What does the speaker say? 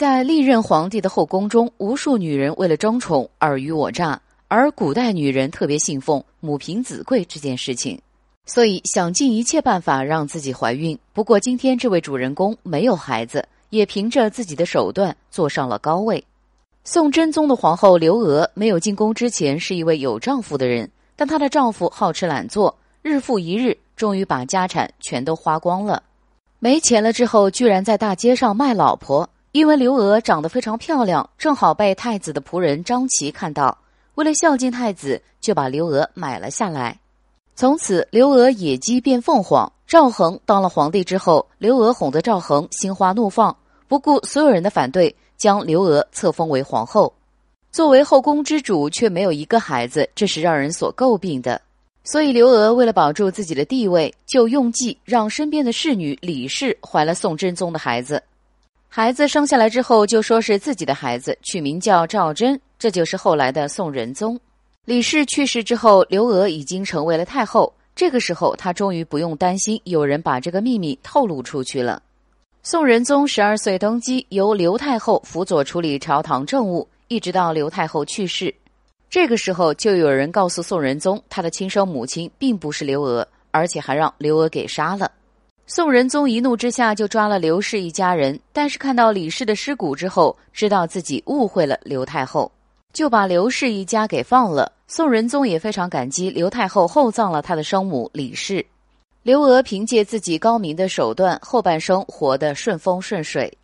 在历任皇帝的后宫中，无数女人为了争宠尔虞我诈，而古代女人特别信奉母凭子贵这件事情，所以想尽一切办法让自己怀孕。不过今天这位主人公没有孩子，也凭着自己的手段坐上了高位。宋真宗的皇后刘娥没有进宫之前是一位有丈夫的人，但她的丈夫好吃懒做，日复一日，终于把家产全都花光了。没钱了之后，居然在大街上卖老婆。因为刘娥长得非常漂亮，正好被太子的仆人张琪看到，为了孝敬太子，就把刘娥买了下来。从此，刘娥野鸡变凤凰。赵恒当了皇帝之后，刘娥哄得赵恒心花怒放，不顾所有人的反对，将刘娥册封为皇后。作为后宫之主，却没有一个孩子，这是让人所诟病的。所以，刘娥为了保住自己的地位，就用计让身边的侍女李氏怀了宋真宗的孩子。孩子生下来之后，就说是自己的孩子，取名叫赵祯，这就是后来的宋仁宗。李氏去世之后，刘娥已经成为了太后。这个时候，她终于不用担心有人把这个秘密透露出去了。宋仁宗十二岁登基，由刘太后辅佐处理朝堂政务，一直到刘太后去世。这个时候，就有人告诉宋仁宗，他的亲生母亲并不是刘娥，而且还让刘娥给杀了。宋仁宗一怒之下就抓了刘氏一家人，但是看到李氏的尸骨之后，知道自己误会了刘太后，就把刘氏一家给放了。宋仁宗也非常感激刘太后厚葬了他的生母李氏。刘娥凭借自己高明的手段，后半生活得顺风顺水。